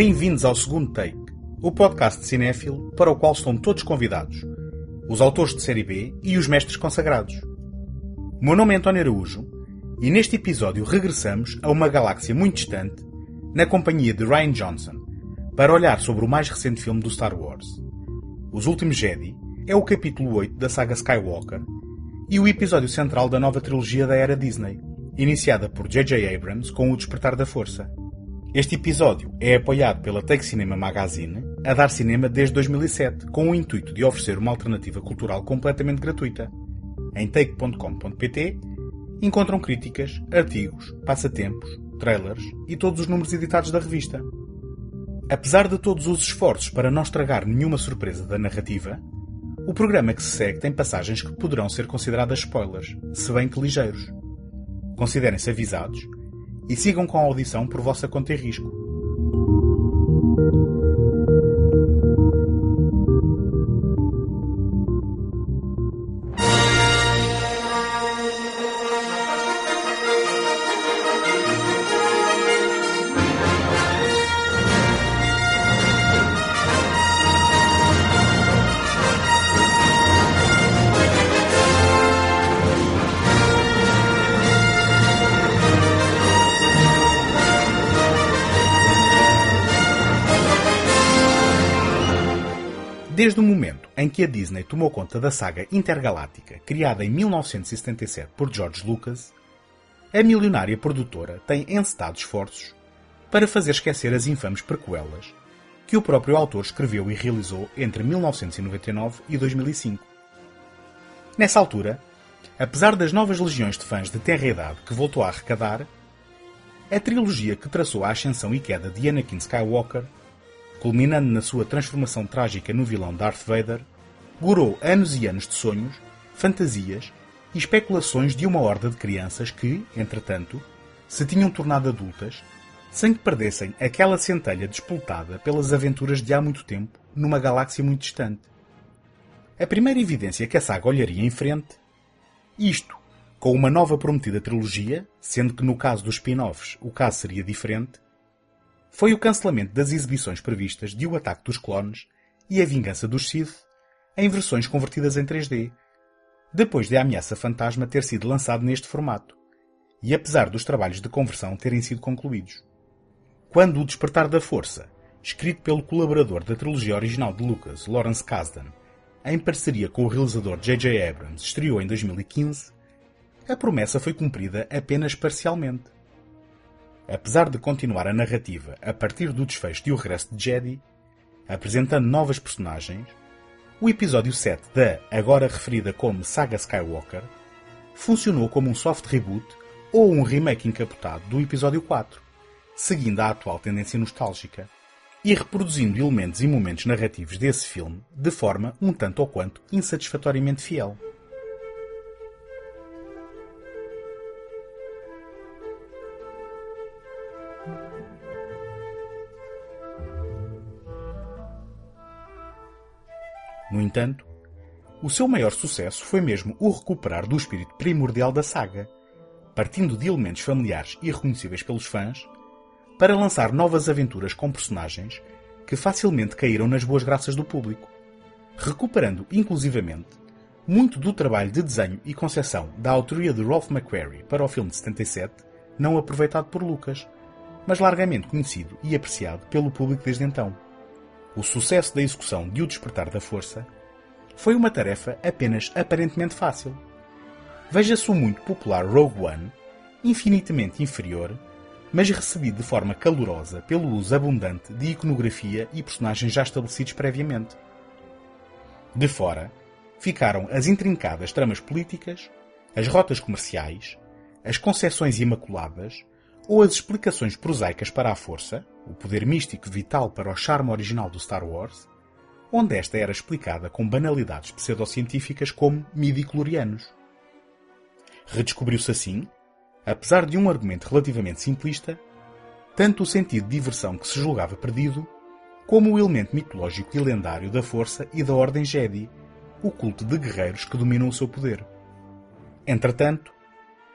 Bem-vindos ao segundo take, o podcast de cinéfilo para o qual estão todos convidados, os autores de série B e os mestres consagrados. O meu nome é António Araújo e neste episódio regressamos a uma galáxia muito distante na companhia de Ryan Johnson para olhar sobre o mais recente filme do Star Wars. Os Últimos Jedi é o capítulo 8 da saga Skywalker e o episódio central da nova trilogia da era Disney, iniciada por J.J. Abrams com O Despertar da Força. Este episódio é apoiado pela Take Cinema Magazine, a dar cinema desde 2007, com o intuito de oferecer uma alternativa cultural completamente gratuita. Em take.com.pt encontram críticas, artigos, passatempos, trailers e todos os números editados da revista. Apesar de todos os esforços para não estragar nenhuma surpresa da narrativa, o programa que se segue tem passagens que poderão ser consideradas spoilers, se bem que ligeiros. Considerem-se avisados e sigam com a audição por vossa conta e risco. Desde o momento em que a Disney tomou conta da saga intergaláctica criada em 1977 por George Lucas, a milionária produtora tem encetado esforços para fazer esquecer as infames prequelas que o próprio autor escreveu e realizou entre 1999 e 2005. Nessa altura, apesar das novas legiões de fãs de terra idade que voltou a arrecadar, a trilogia que traçou a ascensão e queda de Anakin Skywalker culminando na sua transformação trágica no vilão Darth Vader, gorou anos e anos de sonhos, fantasias e especulações de uma horda de crianças que, entretanto, se tinham tornado adultas, sem que perdessem aquela centelha despoltada pelas aventuras de há muito tempo numa galáxia muito distante. A primeira evidência que a saga olharia em frente, isto, com uma nova prometida trilogia, sendo que no caso dos spin-offs o caso seria diferente, foi o cancelamento das exibições previstas de O Ataque dos Clones e A Vingança dos Sith em versões convertidas em 3D, depois de A Ameaça Fantasma ter sido lançado neste formato, e apesar dos trabalhos de conversão terem sido concluídos. Quando O Despertar da Força, escrito pelo colaborador da trilogia original de Lucas, Lawrence Kasdan, em parceria com o realizador J.J. Abrams, estreou em 2015, a promessa foi cumprida apenas parcialmente apesar de continuar a narrativa a partir do desfecho de O Regresso de Jedi, apresentando novas personagens, o episódio 7 da agora referida como Saga Skywalker funcionou como um soft reboot ou um remake encapotado do episódio 4, seguindo a atual tendência nostálgica e reproduzindo elementos e momentos narrativos desse filme de forma um tanto ou quanto insatisfatoriamente fiel. No entanto, o seu maior sucesso foi mesmo o recuperar do espírito primordial da saga, partindo de elementos familiares e reconhecíveis pelos fãs, para lançar novas aventuras com personagens que facilmente caíram nas boas graças do público, recuperando inclusivamente muito do trabalho de desenho e concepção da autoria de Ralph McQuarrie para o filme de 77, não aproveitado por Lucas, mas largamente conhecido e apreciado pelo público desde então o sucesso da execução de O Despertar da Força foi uma tarefa apenas aparentemente fácil. Veja-se o muito popular Rogue One, infinitamente inferior, mas recebido de forma calorosa pelo uso abundante de iconografia e personagens já estabelecidos previamente. De fora, ficaram as intrincadas tramas políticas, as rotas comerciais, as concepções imaculadas ou as explicações prosaicas para a força, o poder místico vital para o charme original do Star Wars, onde esta era explicada com banalidades pseudocientíficas como midi-clorianos. Redescobriu-se assim, apesar de um argumento relativamente simplista, tanto o sentido de diversão que se julgava perdido, como o elemento mitológico e lendário da força e da Ordem Jedi, o culto de guerreiros que dominam o seu poder. Entretanto,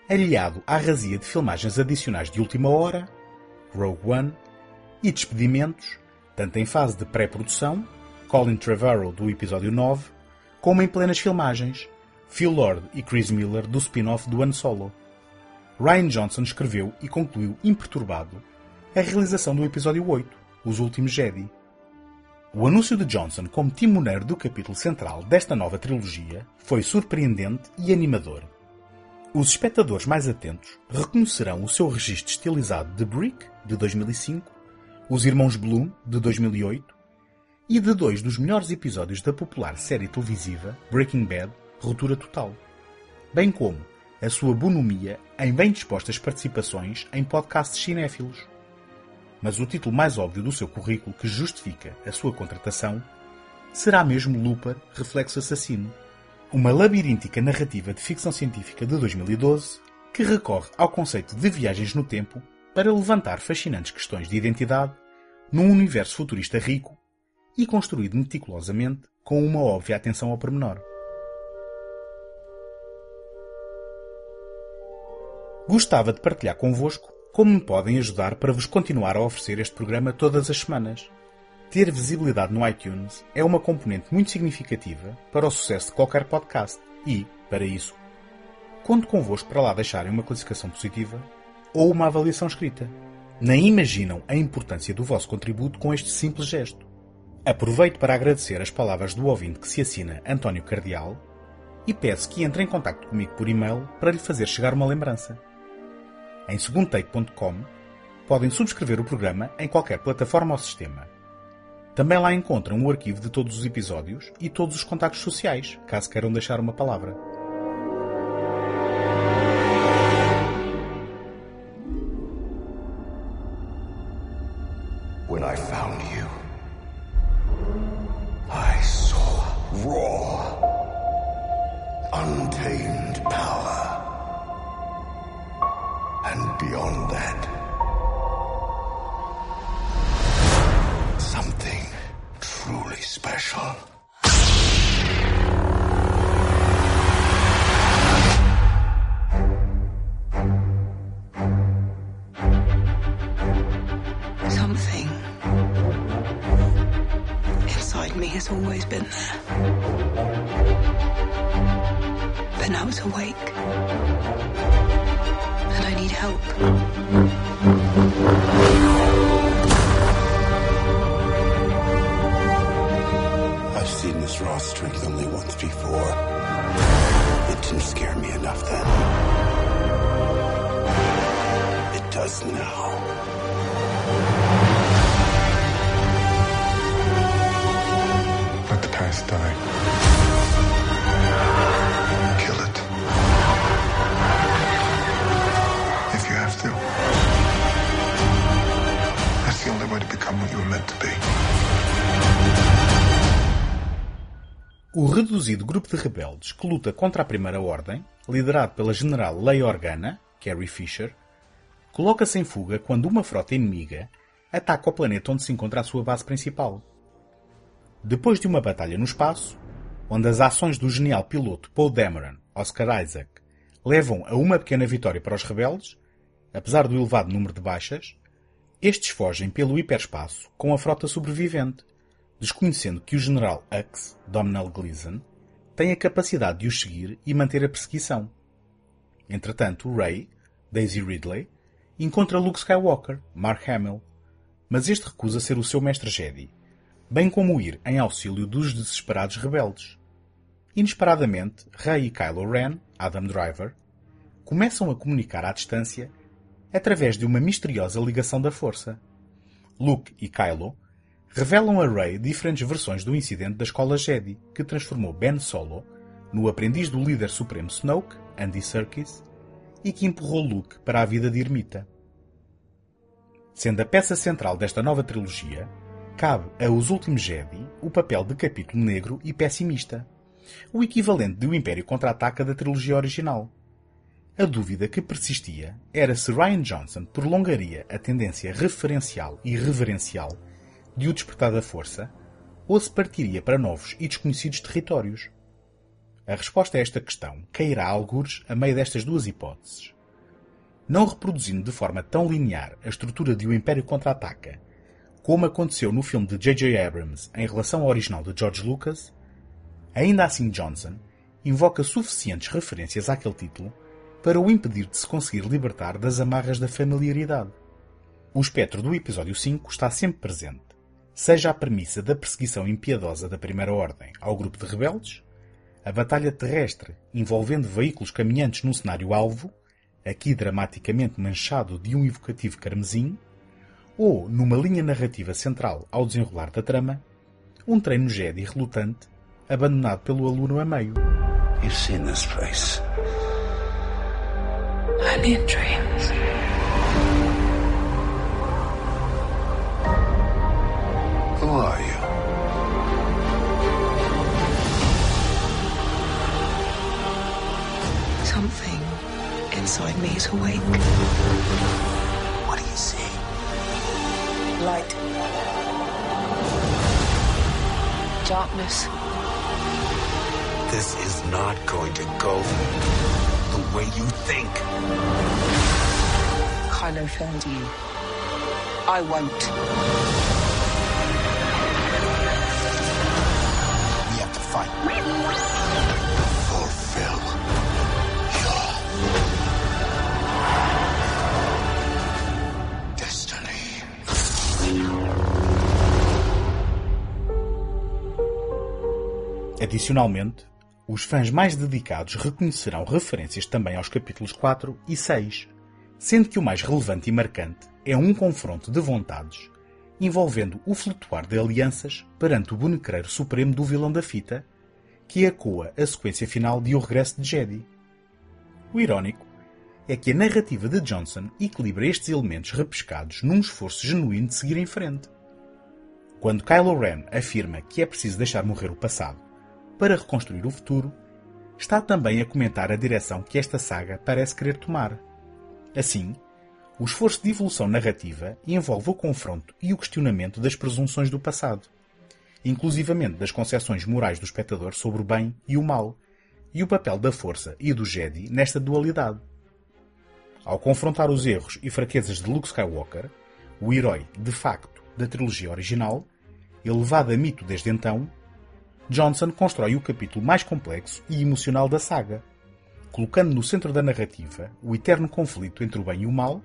aliado à razia de filmagens adicionais de última hora, Rogue One, e despedimentos, tanto em fase de pré-produção, Colin Trevorrow do episódio 9, como em plenas filmagens, Phil Lord e Chris Miller do spin-off do Han Solo. Ryan Johnson escreveu e concluiu imperturbado a realização do episódio 8, Os Últimos Jedi. O anúncio de Johnson como timoneiro do capítulo central desta nova trilogia foi surpreendente e animador. Os espectadores mais atentos reconhecerão o seu registro estilizado de Brick, de 2005, Os Irmãos Bloom, de 2008, e de dois dos melhores episódios da popular série televisiva Breaking Bad, Ruptura Total, bem como a sua bonomia em bem dispostas participações em podcasts cinéfilos. Mas o título mais óbvio do seu currículo que justifica a sua contratação será mesmo Looper Reflexo Assassino, uma labiríntica narrativa de ficção científica de 2012 que recorre ao conceito de viagens no tempo para levantar fascinantes questões de identidade num universo futurista rico e construído meticulosamente com uma óbvia atenção ao pormenor. Gostava de partilhar convosco como me podem ajudar para vos continuar a oferecer este programa todas as semanas. Ter visibilidade no iTunes é uma componente muito significativa para o sucesso de qualquer podcast e, para isso, conto convosco para lá deixarem uma classificação positiva ou uma avaliação escrita. Nem imaginam a importância do vosso contributo com este simples gesto. Aproveito para agradecer as palavras do ouvinte que se assina António Cardial e peço que entre em contato comigo por e-mail para lhe fazer chegar uma lembrança. Em segundotake.com podem subscrever o programa em qualquer plataforma ou sistema. Também lá encontram o arquivo de todos os episódios e todos os contactos sociais, caso queiram deixar uma palavra. Has always been there. But now it's awake. And I need help. I've seen this raw strength only once before. It didn't scare me enough then. It does now. Die. Kill it. If you have to. That's the only way to become what you were meant to be. O reduzido grupo de rebeldes que luta contra a Primeira Ordem, liderado pela General Leia Organa, Carrie Fisher, coloca-se em fuga quando uma frota inimiga ataca o planeta onde se encontra a sua base principal. Depois de uma batalha no espaço, onde as ações do genial piloto Paul Dameron, Oscar Isaac, levam a uma pequena vitória para os rebeldes, apesar do elevado número de baixas, estes fogem pelo hiperespaço com a frota sobrevivente, desconhecendo que o general Hux, Domhnall Gleeson, tem a capacidade de os seguir e manter a perseguição. Entretanto, Rey, Daisy Ridley, encontra Luke Skywalker, Mark Hamill, mas este recusa ser o seu mestre Jedi, bem como ir em auxílio dos desesperados rebeldes. Inesperadamente, Rey e Kylo Ren, Adam Driver, começam a comunicar à distância através de uma misteriosa ligação da força. Luke e Kylo revelam a Rey diferentes versões do incidente da escola Jedi que transformou Ben Solo no aprendiz do líder supremo Snoke, Andy Serkis, e que empurrou Luke para a vida de ermita. Sendo a peça central desta nova trilogia, cabe a Os Últimos Jedi o papel de capítulo negro e pessimista, o equivalente de O Império Contra-Ataca da trilogia original. A dúvida que persistia era se Ryan Johnson prolongaria a tendência referencial e reverencial de O Despertar da Força ou se partiria para novos e desconhecidos territórios. A resposta a esta questão cairá a algures a meio destas duas hipóteses. Não reproduzindo de forma tão linear a estrutura de O Império Contra-Ataca, como aconteceu no filme de J.J. Abrams em relação ao original de George Lucas, ainda assim Johnson invoca suficientes referências àquele título para o impedir de se conseguir libertar das amarras da familiaridade. O espectro do episódio 5 está sempre presente, seja a premissa da perseguição impiedosa da Primeira Ordem ao grupo de rebeldes, a batalha terrestre envolvendo veículos caminhantes num cenário alvo, aqui dramaticamente manchado de um evocativo carmesim, ou numa linha narrativa central ao desenrolar da trama, um treino Jedi relutante abandonado pelo aluno a meio. You've seen this place. Only in dreams. Who are you? Something inside me is awake. What do you see? Light. Darkness. This is not going to go the way you think. Kylo failed you. I won't. Adicionalmente, os fãs mais dedicados reconhecerão referências também aos capítulos 4 e 6, sendo que o mais relevante e marcante é um confronto de vontades envolvendo o flutuar de alianças perante o bonecreiro supremo do vilão da fita, que ecoa a sequência final de O Regresso de Jedi. O irónico é que a narrativa de Johnson equilibra estes elementos repescados num esforço genuíno de seguir em frente. Quando Kylo Ren afirma que é preciso deixar morrer o passado para reconstruir o futuro, está também a comentar a direção que esta saga parece querer tomar. Assim, o esforço de evolução narrativa envolve o confronto e o questionamento das presunções do passado, inclusivamente das concepções morais do espectador sobre o bem e o mal, e o papel da força e do Jedi nesta dualidade. Ao confrontar os erros e fraquezas de Luke Skywalker, o herói, de facto, da trilogia original, elevado a mito desde então, Johnson constrói o capítulo mais complexo e emocional da saga, colocando no centro da narrativa o eterno conflito entre o bem e o mal,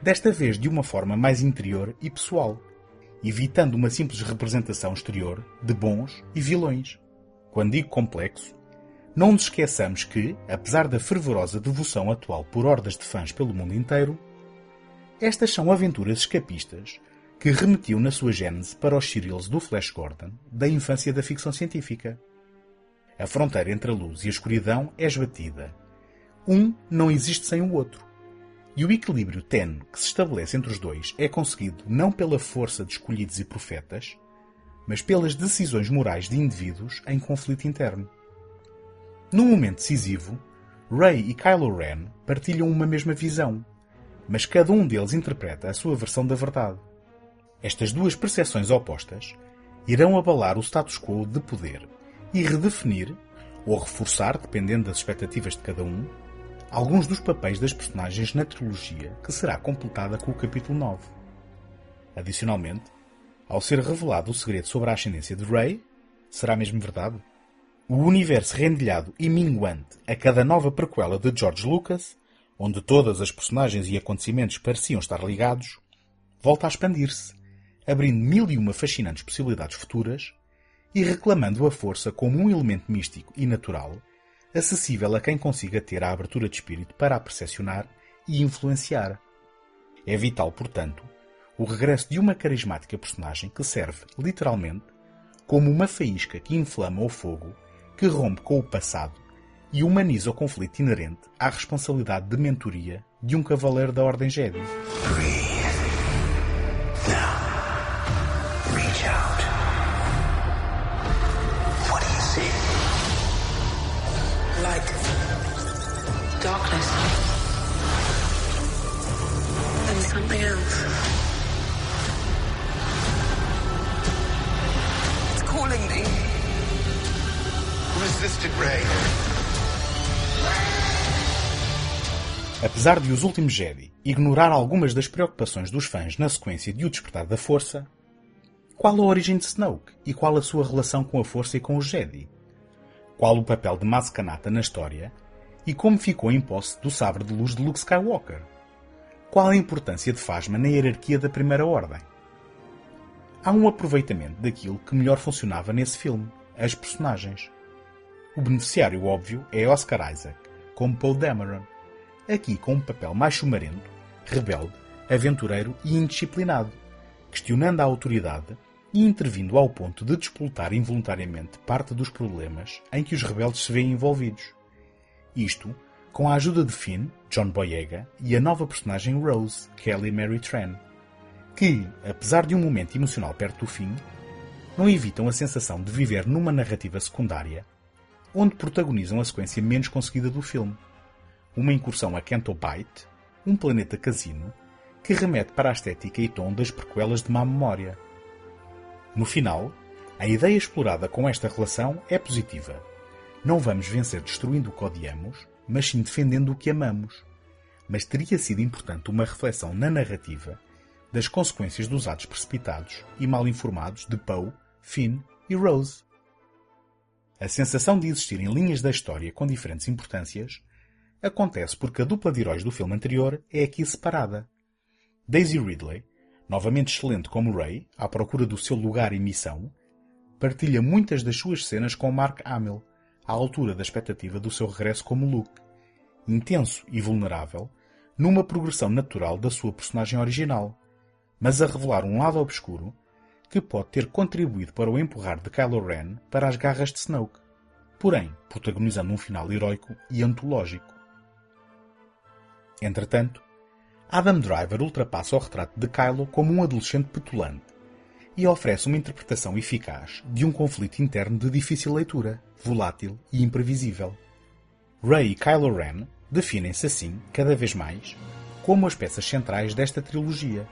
desta vez de uma forma mais interior e pessoal, evitando uma simples representação exterior de bons e vilões. Quando digo complexo, não nos esqueçamos que, apesar da fervorosa devoção atual por hordas de fãs pelo mundo inteiro, estas são aventuras escapistas que remetiam na sua gênese para os serials do Flash Gordon da infância da ficção científica. A fronteira entre a luz e a escuridão é esbatida. Um não existe sem o outro. E o equilíbrio tenue que se estabelece entre os dois é conseguido não pela força de escolhidos e profetas, mas pelas decisões morais de indivíduos em conflito interno. Num momento decisivo, Rey e Kylo Ren partilham uma mesma visão, mas cada um deles interpreta a sua versão da verdade. Estas duas percepções opostas irão abalar o status quo de poder e redefinir, ou reforçar, dependendo das expectativas de cada um, alguns dos papéis das personagens na trilogia que será completada com o capítulo 9. Adicionalmente, ao ser revelado o segredo sobre a ascendência de Rey, será mesmo verdade? O universo rendilhado e minguante a cada nova prequela de George Lucas, onde todas as personagens e acontecimentos pareciam estar ligados, volta a expandir-se, abrindo mil e uma fascinantes possibilidades futuras e reclamando a força como um elemento místico e natural, acessível a quem consiga ter a abertura de espírito para a percepcionar e influenciar. É vital, portanto, o regresso de uma carismática personagem que serve, literalmente, como uma faísca que inflama o fogo, que rompe com o passado e humaniza o conflito inerente à responsabilidade de mentoria de um cavaleiro da Ordem Jedi. Apesar de Os Últimos Jedi ignorar algumas das preocupações dos fãs na sequência de O Despertar da Força, Qual a origem de Snoke e qual a sua relação com a Força e com os Jedi? Qual o papel de Maz Kanata na história e como ficou em posse do sabre de luz de Luke Skywalker? Qual a importância de Phasma na hierarquia da Primeira Ordem? Há um aproveitamento daquilo que melhor funcionava nesse filme, as personagens. O beneficiário óbvio é Oscar Isaac, como Paul Dameron, aqui com um papel mais chumarento, rebelde, aventureiro e indisciplinado, questionando a autoridade e intervindo ao ponto de despoltar involuntariamente parte dos problemas em que os rebeldes se veem envolvidos. Isto com a ajuda de Finn, John Boyega, e a nova personagem Rose, Kelly Mary Tran que, apesar de um momento emocional perto do fim, não evitam a sensação de viver numa narrativa secundária, onde protagonizam a sequência menos conseguida do filme. Uma incursão a Canto Bight, um planeta casino, que remete para a estética e tom das prequelas de má memória. No final, a ideia explorada com esta relação é positiva. Não vamos vencer destruindo o que odiamos, mas sim defendendo o que amamos. Mas teria sido importante uma reflexão na narrativa das consequências dos atos precipitados e mal informados de Poe, Finn e Rose. A sensação de existirem linhas da história com diferentes importâncias acontece porque a dupla de heróis do filme anterior é aqui separada. Daisy Ridley, novamente excelente como Ray, à procura do seu lugar e missão, partilha muitas das suas cenas com Mark Hamill, à altura da expectativa do seu regresso como Luke, intenso e vulnerável, numa progressão natural da sua personagem original, mas a revelar um lado obscuro que pode ter contribuído para o empurrar de Kylo Ren para as garras de Snoke, porém protagonizando um final heroico e antológico. Entretanto, Adam Driver ultrapassa o retrato de Kylo como um adolescente petulante e oferece uma interpretação eficaz de um conflito interno de difícil leitura, volátil e imprevisível. Rey e Kylo Ren definem-se assim, cada vez mais, como as peças centrais desta trilogia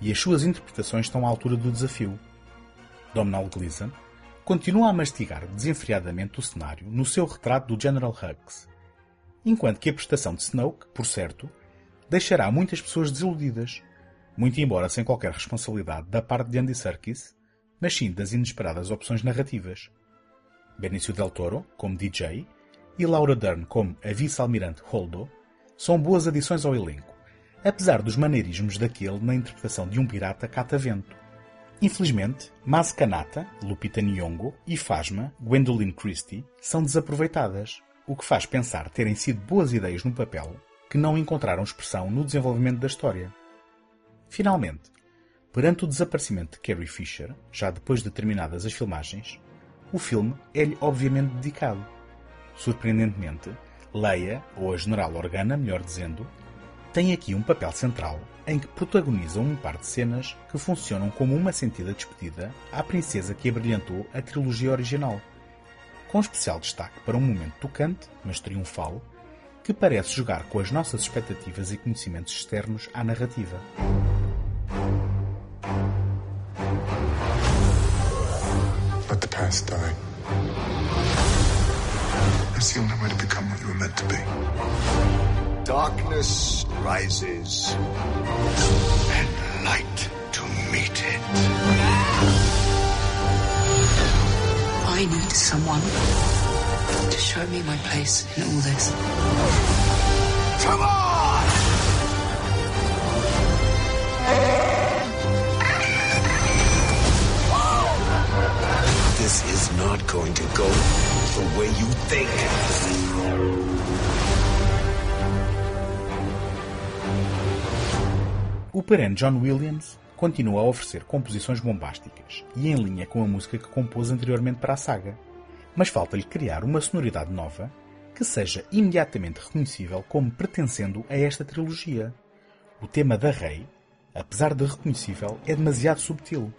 e as suas interpretações estão à altura do desafio. Domhnall Gleeson continua a mastigar desenfreadamente o cenário no seu retrato do General Hux, enquanto que a prestação de Snoke, por certo, deixará muitas pessoas desiludidas, muito embora sem qualquer responsabilidade da parte de Andy Serkis, mas sim das inesperadas opções narrativas. Benicio del Toro, como DJ, e Laura Dern como a vice-almirante Holdo, são boas adições ao elenco, apesar dos maneirismos daquele na interpretação de um pirata catavento. Infelizmente, Maz Kanata, Lupita Nyong'o e Phasma, Gwendoline Christie, são desaproveitadas, o que faz pensar terem sido boas ideias no papel que não encontraram expressão no desenvolvimento da história. Finalmente, perante o desaparecimento de Carrie Fisher, já depois de terminadas as filmagens, o filme é-lhe obviamente dedicado. Surpreendentemente, Leia, ou a General Organa, melhor dizendo, tem aqui um papel central em que protagonizam um par de cenas que funcionam como uma sentida despedida à princesa que abrilhantou a trilogia original, com especial destaque para um momento tocante, mas triunfal, que parece jogar com as nossas expectativas e conhecimentos externos à narrativa. Let the past die. That's the only way to become what you were meant to be. Darkness rises, and light I need someone to show me my place in all this. Come on! This is not going to go the way you think. O perene John Williams continua a oferecer composições bombásticas e em linha com a música que compôs anteriormente para a saga, mas falta-lhe criar uma sonoridade nova que seja imediatamente reconhecível como pertencendo a esta trilogia. O tema da Rei, apesar de reconhecível, é demasiado subtil.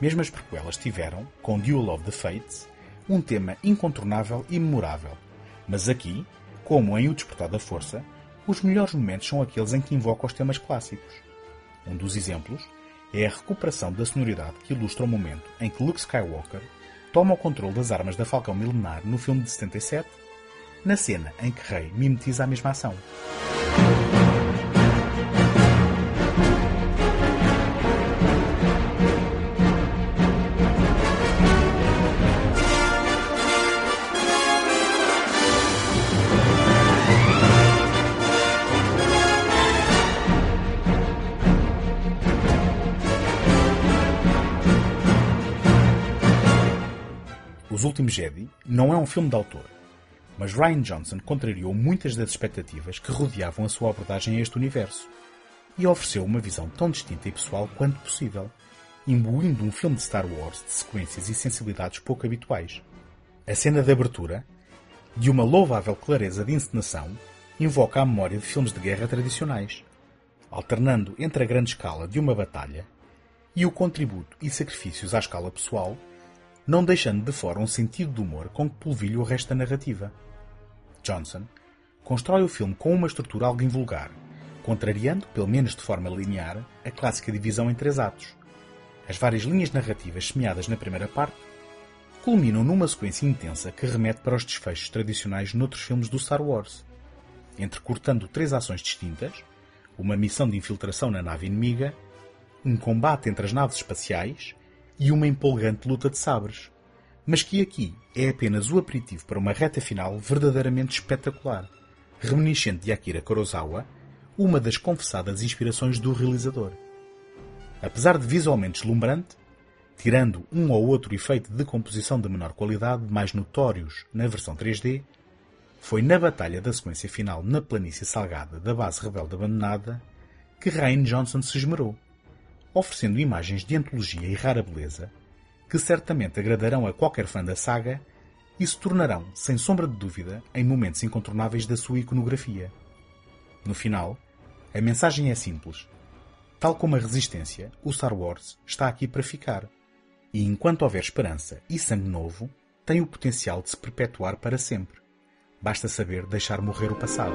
Mesmo as prequelas tiveram, com Duel of the Fates, um tema incontornável e memorável, mas aqui, como em O Despertar da Força, os melhores momentos são aqueles em que invoca os temas clássicos. Um dos exemplos é a recuperação da sonoridade que ilustra o momento em que Luke Skywalker toma o controle das armas da Falcão Milenar no filme de 77, na cena em que Rey mimetiza a mesma ação. Últimos Jedi não é um filme de autor, mas Ryan Johnson contrariou muitas das expectativas que rodeavam a sua abordagem a este universo e ofereceu uma visão tão distinta e pessoal quanto possível, imbuindo um filme de Star Wars de sequências e sensibilidades pouco habituais. A cena de abertura, de uma louvável clareza de encenação, invoca a memória de filmes de guerra tradicionais, alternando entre a grande escala de uma batalha e o contributo e sacrifícios à escala pessoal, não deixando de fora um sentido de humor com que polvilha o resto da narrativa. Johnson constrói o filme com uma estrutura algo invulgar, contrariando, pelo menos de forma linear, a clássica divisão em três atos. As várias linhas narrativas semeadas na primeira parte culminam numa sequência intensa que remete para os desfechos tradicionais noutros filmes do Star Wars, entrecortando três ações distintas, uma missão de infiltração na nave inimiga, um combate entre as naves espaciais e uma empolgante luta de sabres, mas que aqui é apenas o aperitivo para uma reta final verdadeiramente espetacular, reminiscente de Akira Kurosawa, uma das confessadas inspirações do realizador. Apesar de visualmente deslumbrante, tirando um ou outro efeito de composição de menor qualidade mais notórios na versão 3D, foi na batalha da sequência final na planície salgada da base rebelde abandonada que Ryan Johnson se esmerou, oferecendo imagens de antologia e rara beleza que certamente agradarão a qualquer fã da saga e se tornarão, sem sombra de dúvida, em momentos incontornáveis da sua iconografia. No final, a mensagem é simples. Tal como a resistência, o Star Wars está aqui para ficar. E enquanto houver esperança e sangue novo, tem o potencial de se perpetuar para sempre. Basta saber deixar morrer o passado.